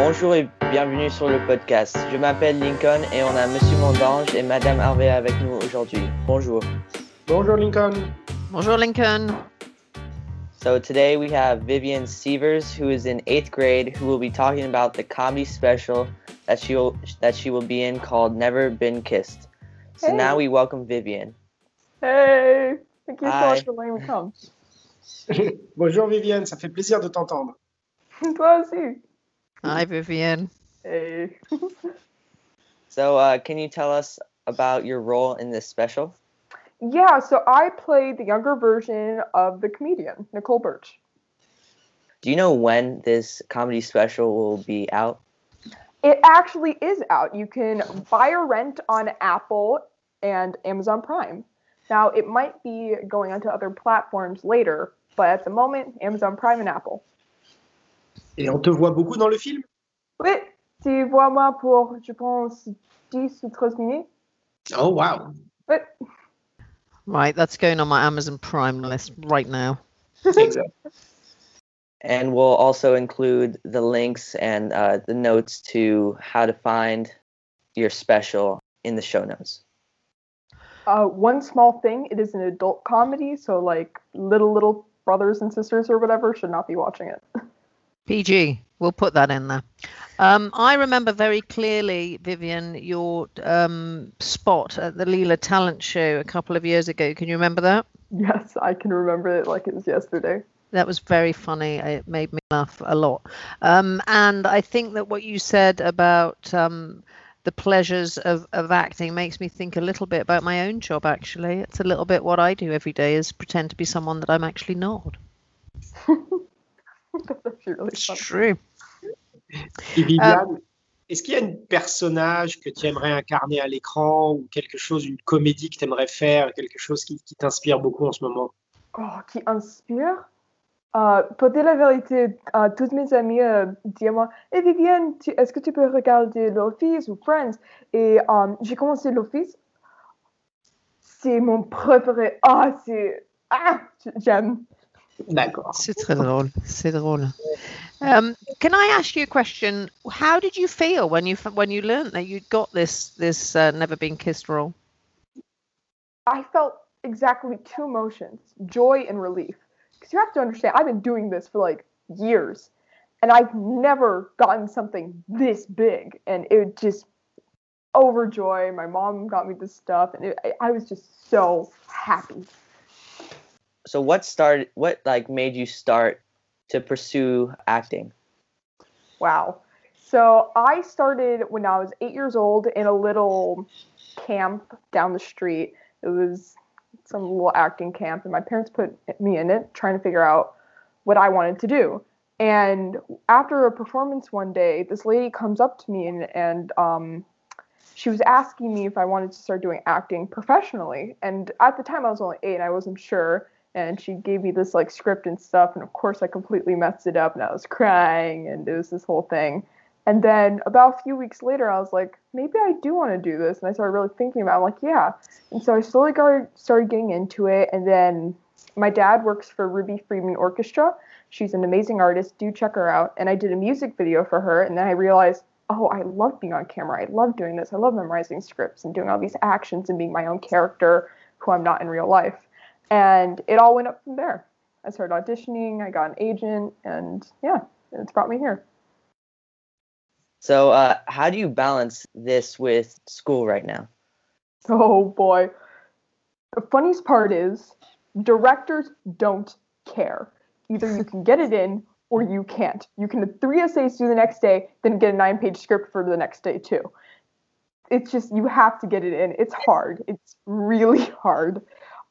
Bonjour et bienvenue sur le podcast. Je m'appelle Lincoln et on a Monsieur Mondange et Madame Harvey avec nous aujourd'hui. Bonjour. Bonjour Lincoln. Bonjour Lincoln. So today we have Vivian Severs, who is in eighth grade, who will be talking about the comedy special that she will that she will be in called Never Been Kissed. So Hey. now we welcome Vivian. Hey, thank you so much for letting me come. Bonjour Viviane, ça fait plaisir de t'entendre. Toi aussi. Hi Vivian. Hey. So uh, can you tell us about your role in this special? Yeah, so I played the younger version of the comedian, Nicole Birch. Do you know when this comedy special will be out? It actually is out. You can buy or rent on Apple and Amazon Prime. Now, it might be going onto other platforms later, but at the moment, Amazon Prime and Apple. Et on te voit beaucoup dans le film Oui, tu vois moi pour, je pense, 10 ou 13 minutes. Oh wow. Oui. Right, that's going on my Amazon Prime list right now. Exact. And we'll also include the links and uh, the notes to how to find your special in the show notes. Uh, one small thing, it is an adult comedy, so like little little brothers and sisters or whatever should not be watching it. PG, we'll put that in there. Um, I remember very clearly, Vivian, your um, spot at the Lila Talent Show a couple of years ago. Can you remember that? Yes, I can remember it like it was yesterday. That was very funny. It made me laugh a lot. Um, and I think that what you said about um, the pleasures of, of acting makes me think a little bit about my own job, actually. It's a little bit what I do every day is pretend to be someone that I'm actually not. true. Et Viviane, est-ce qu'il y a un personnage que tu aimerais incarner à l'écran ou quelque chose, une comédie que tu aimerais faire, quelque chose qui, qui t'inspire beaucoup en ce moment? Oh, qui inspire? Euh, pour dire la vérité, euh, toutes mes amies euh, disent moi, hey Viviane, tu- est-ce que tu peux regarder l'Office ou Friends? Et euh, j'ai commencé l'Office. C'est mon préféré. Ah, c'est. Ah, j'aime. D'accord. C'est très drôle. C'est drôle. Um, can I ask you a question? How did you feel when you when you learned that you'd got this this uh, never been kissed role? I felt exactly two emotions joy and relief. Because you have to understand, I've been doing this for like years, and I've never gotten something this big. And it just overjoy. My mom got me this stuff, and it, I- I was just so happy. So what started what like made you start to pursue acting? Wow. So I started when I was eight years old in a little camp down the street. It was some little acting camp, and my parents put me in it, trying to figure out what I wanted to do. And after a performance one day, this lady comes up to me and, and um, she was asking me if I wanted to start doing acting professionally. And at the time, I was only eight, and I wasn't sure. And she gave me this like script and stuff, and of course, I completely messed it up, and I was crying, and it was this whole thing. And then about a few weeks later, I was like, maybe I do want to do this. And I started really thinking about it. I'm like, yeah. And so I slowly got, started getting into it. And then my dad works for Ruby Friedman Orchestra. She's an amazing artist. Do check her out. And I did a music video for her. And then I realized, oh, I love being on camera. I love doing this. I love memorizing scripts and doing all these actions and being my own character who I'm not in real life. And it all went up from there. I started auditioning. I got an agent. And yeah, it's brought me here. So uh, how do you balance this with school right now? Oh boy. The funniest part is directors don't care. Either you can get it in or you can't. You can have three essays due the next day, then get a nine page script for the next day too. It's just you have to get it in. It's hard. It's really hard.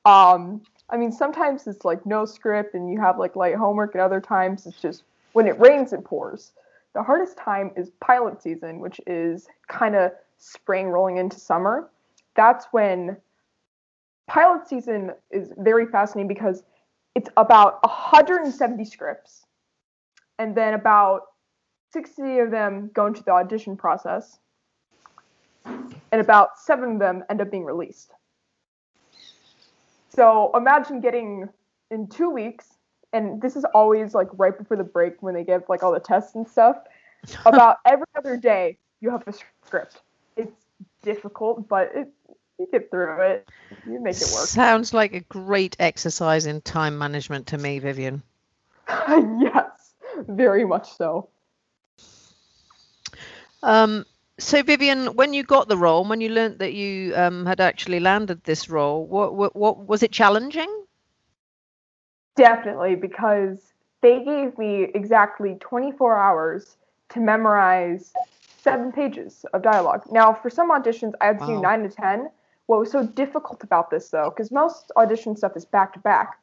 Um, I mean, sometimes it's like no script and you have like light homework, and other times it's just when it rains, it pours. The hardest time is pilot season, which is kind of spring rolling into summer that's when pilot season is very fascinating because it's about 170 scripts and then about 60 of them go into the audition process and about seven of them end up being released so imagine getting in two weeks and this is always like right before the break when they give like all the tests and stuff about every other day you have a script. It's difficult, but it, you get through it. You make it work. Sounds like a great exercise in time management to me, Vivian. yes, very much so. Um, so Vivian, when you got the role, when you learned that you um, had actually landed this role, what, what, what was it challenging? Definitely, because they gave me exactly 24 hours to memorize seven pages of dialogue. Now, for some auditions, I had to wow. do nine to 10. What was so difficult about this, though, because most audition stuff is back to back,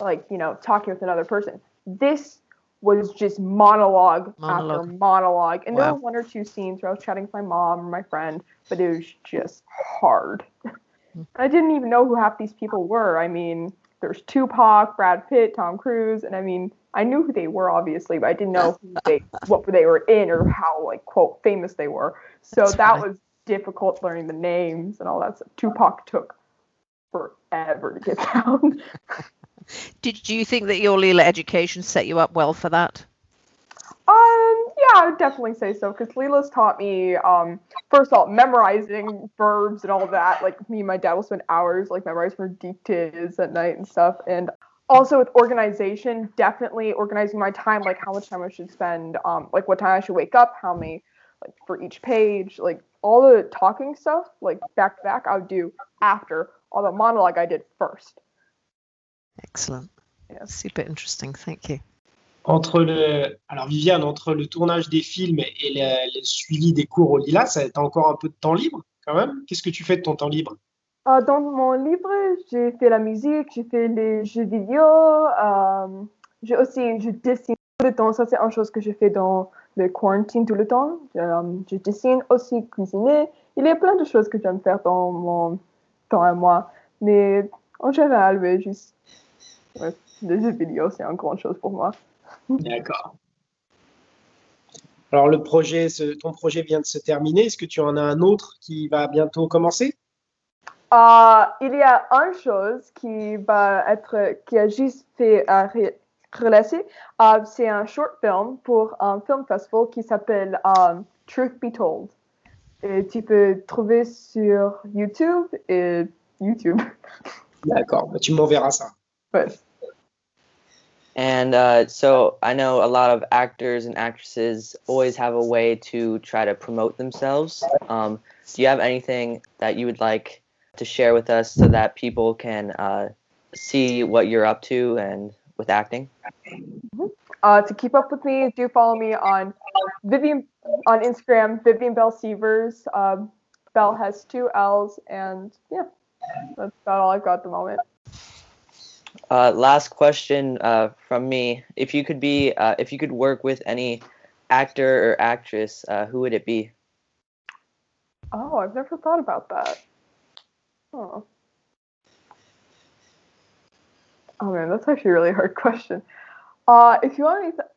like, you know, talking with another person. This was just monologue, monologue. after monologue. And wow. there were one or two scenes where I was chatting with my mom or my friend, but it was just hard. Hmm. I didn't even know who half these people were. I mean, there's Tupac, Brad Pitt, Tom Cruise, and I mean, I knew who they were obviously, but I didn't know who they what they were in or how like quote famous they were. So That's that funny. was difficult learning the names and all that stuff. Tupac took forever to get down. Did you think that your Lila education set you up well for that? Um, yeah, I would definitely say so because Lila's taught me, um, first of all, memorizing verbs and all that. Like me and my dad will spend hours like memorizing for dictates at night and stuff. And also with organization, definitely organizing my time, like how much time I should spend, um, like what time I should wake up, how many, like for each page, like all the talking stuff, like back to back, I would do after all the monologue I did first. Excellent. Yeah. Super interesting. Thank you. Entre le, alors Viviane, entre le tournage des films et le, le suivi des cours au Lila, ça a encore un peu de temps libre quand même? Qu'est-ce que tu fais de ton temps libre? Euh, Dans mon livre, j'ai fait la musique, j'ai fait les jeux vidéo, euh, j'ai aussi je dessine tout le temps. Ça c'est une chose que je fais dans le quarantine tout le temps. Euh, je dessine aussi cuisiner. Il y a plein de choses que j'aime faire dans mon temps à moi, mais en général, oui, juste ouais, les jeux vidéo, c'est une grande chose pour moi. D'accord. Alors, le projet, ton projet vient de se terminer. Est-ce que tu en as un autre qui va bientôt commencer? Uh, Il y a une chose qui va être, qui a juste fait uh, relancer. Uh, c'est un short film pour un film festival qui s'appelle um, Truth Be Told. Et tu peux trouver sur YouTube et YouTube. D'accord, bah, tu m'enverras ça. Ouais. And uh, so I know a lot of actors and actresses always have a way to try to promote themselves. Um, do you have anything that you would like to share with us so that people can uh, see what you're up to and with acting? Mm-hmm. Uh, to keep up with me, do follow me on Vivian on Instagram, Vivian Bell Sievers. Um, Bell has two L's, and yeah, that's about all I've got at the moment. Uh, last question uh, from me: If you could be, uh, if you could work with any actor or actress, uh, who would it be? Oh, I've never thought about that. Oh. Oh man, that's actually a really hard question. Uh, if you want me, th-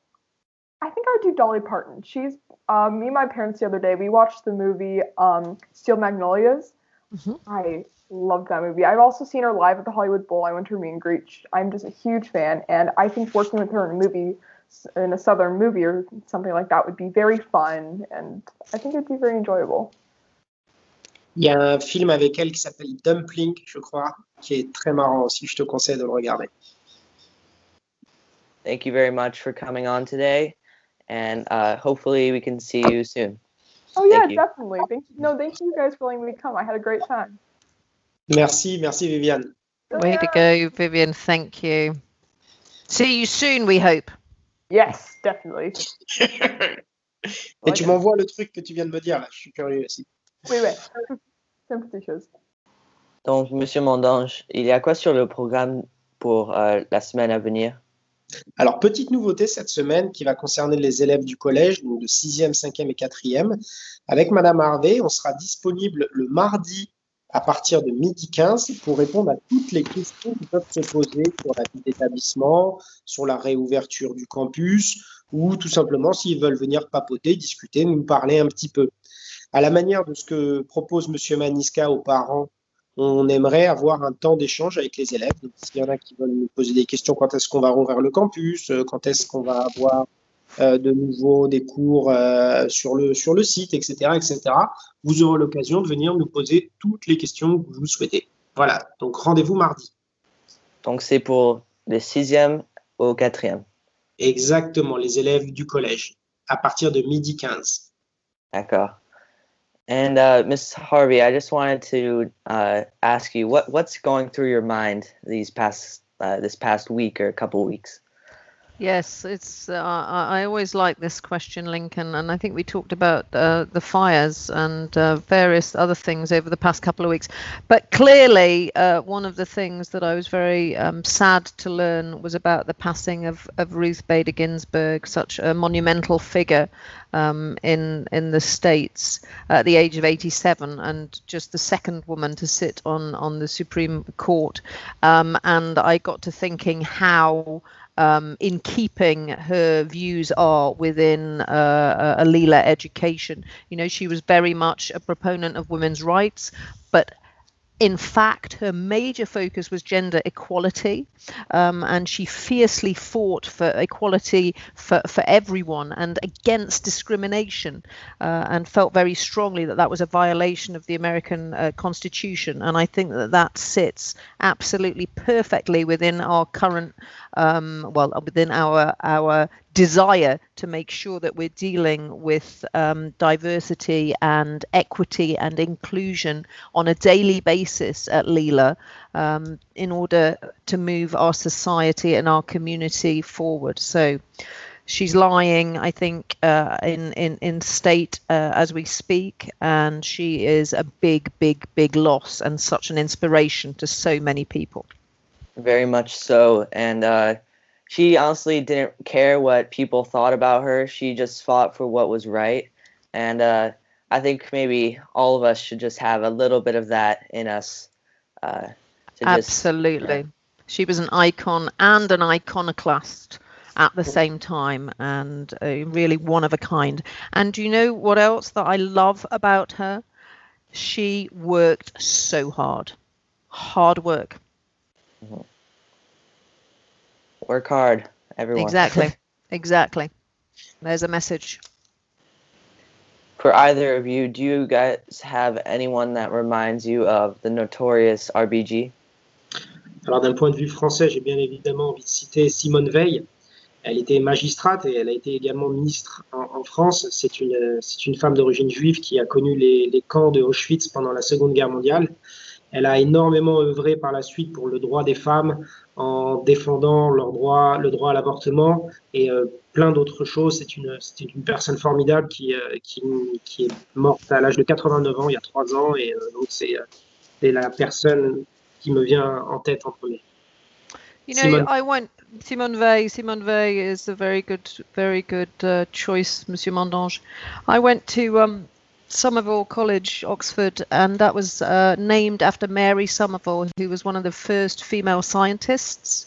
I think I would do Dolly Parton. She's um, me and my parents the other day. We watched the movie um, Steel Magnolias. Mm-hmm. I loved that movie. I've also seen her live at the Hollywood Bowl. I went to her meet and greet. I'm just a huge fan, and I think working with her in a movie, in a southern movie or something like that, would be very fun, and I think it'd be very enjoyable. Il y a un film avec elle qui s'appelle Dumpling, je crois, qui est très marrant aussi. Je te conseille de le regarder. Thank you very much for coming on today, and uh, hopefully we can see you soon. Oh yeah, definitely. Thank you. No, thank you guys for letting me come. I had a great time. Merci, merci Viviane. Way to go, Vivian. Thank you. See you soon, we hope. Yes, definitely. Et tu m'envoies le truc que tu viens de me dire là, je suis curieux aussi. Oui, oui. C'est une petite chose. Donc, Monsieur Mondange, il y a quoi sur le programme pour euh, la semaine à venir? Alors, petite nouveauté cette semaine qui va concerner les élèves du collège, donc de 6e, 5e et 4e. Avec Madame Harvey, on sera disponible le mardi à partir de midi 15 pour répondre à toutes les questions qui peuvent se poser sur la vie d'établissement, sur la réouverture du campus ou tout simplement s'ils veulent venir papoter, discuter, nous parler un petit peu. À la manière de ce que propose Monsieur Maniska aux parents, on aimerait avoir un temps d'échange avec les élèves. S'il y en a qui veulent nous poser des questions, quand est-ce qu'on va rouvrir le campus, quand est-ce qu'on va avoir euh, de nouveau des cours euh, sur, le, sur le site, etc., etc., vous aurez l'occasion de venir nous poser toutes les questions que vous souhaitez. Voilà, donc rendez-vous mardi. Donc c'est pour les sixièmes au quatrième. Exactement, les élèves du collège, à partir de midi 15. D'accord. And uh, Miss Harvey, I just wanted to uh, ask you what what's going through your mind these past uh, this past week or a couple weeks. Yes, it's. Uh, I always like this question, Lincoln, and I think we talked about uh, the fires and uh, various other things over the past couple of weeks. But clearly, uh, one of the things that I was very um, sad to learn was about the passing of, of Ruth Bader Ginsburg, such a monumental figure um, in in the states at the age of 87, and just the second woman to sit on on the Supreme Court. Um, and I got to thinking how um, in keeping her views are within uh, a Lila education. You know, she was very much a proponent of women's rights, but in fact, her major focus was gender equality, um, and she fiercely fought for equality for, for everyone and against discrimination, uh, and felt very strongly that that was a violation of the American uh, Constitution. And I think that that sits absolutely perfectly within our current um, well, within our our desire to make sure that we're dealing with um, diversity and equity and inclusion on a daily basis at Lila um, in order to move our society and our community forward. So she's lying, I think, uh, in, in, in state uh, as we speak, and she is a big, big, big loss and such an inspiration to so many people. Very much so. And uh, she honestly didn't care what people thought about her. She just fought for what was right. And uh, I think maybe all of us should just have a little bit of that in us. Uh, Absolutely. Just. She was an icon and an iconoclast at the same time and really one of a kind. And do you know what else that I love about her? She worked so hard. Hard work. Mm-hmm. Work hard, everyone. Exactly. exactly. There's a message. For either of you, do you guys have anyone that reminds you of the notorious RBG? Alors d'un point de vue français, j'ai bien évidemment envie de citer Simone Veil. Elle était magistrate et elle a été également ministre en, en France. C'est une, c'est une femme d'origine juive qui a connu les, les camps de Auschwitz pendant la Seconde Guerre mondiale. Elle a énormément œuvré par la suite pour le droit des femmes en défendant leur droit, le droit à l'avortement et euh, plein d'autres choses. C'est une, une personne formidable qui, euh, qui, qui, est morte à l'âge de 89 ans, il y a trois ans, et euh, donc c'est la personne qui me vient en tête en premier. You know, Simone. I Simone Veil. Simone Veil is a very good, very good uh, choice, Monsieur Mandange. I went to um, Somerville College, Oxford, and that was uh, named after Mary Somerville, who was one of the first female scientists.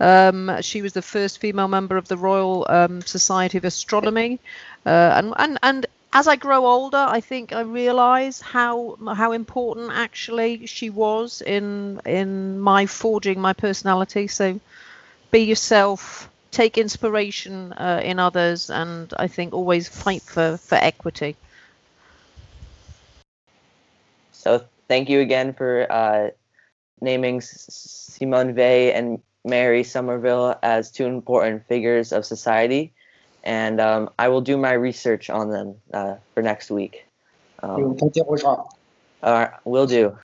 Um, she was the first female member of the Royal um, Society of Astronomy, uh, and and and as I grow older, I think I realise how how important actually she was in in my forging my personality. So, be yourself, take inspiration uh, in others, and I think always fight for for equity. So thank you again for uh, naming Simone Veil and Mary Somerville as two important figures of society. And um, I will do my research on them uh, for next week. Um, uh, will do.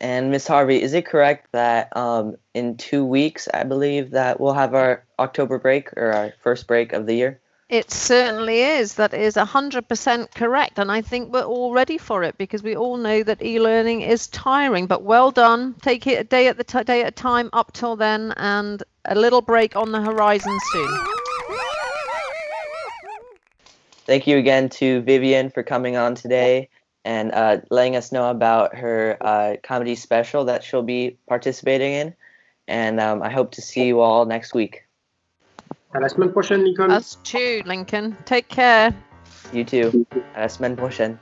And Miss Harvey, is it correct that um, in two weeks, I believe that we'll have our October break or our first break of the year? It certainly is. That is 100% correct. And I think we're all ready for it because we all know that e learning is tiring. But well done. Take it a day at the t- day at a time up till then, and a little break on the horizon soon. Thank you again to Vivian for coming on today and uh, letting us know about her uh, comedy special that she'll be participating in. And um, I hope to see you all next week. À la semaine prochaine, Lincoln. Us too, Lincoln. Take care. You too. À la semaine prochaine.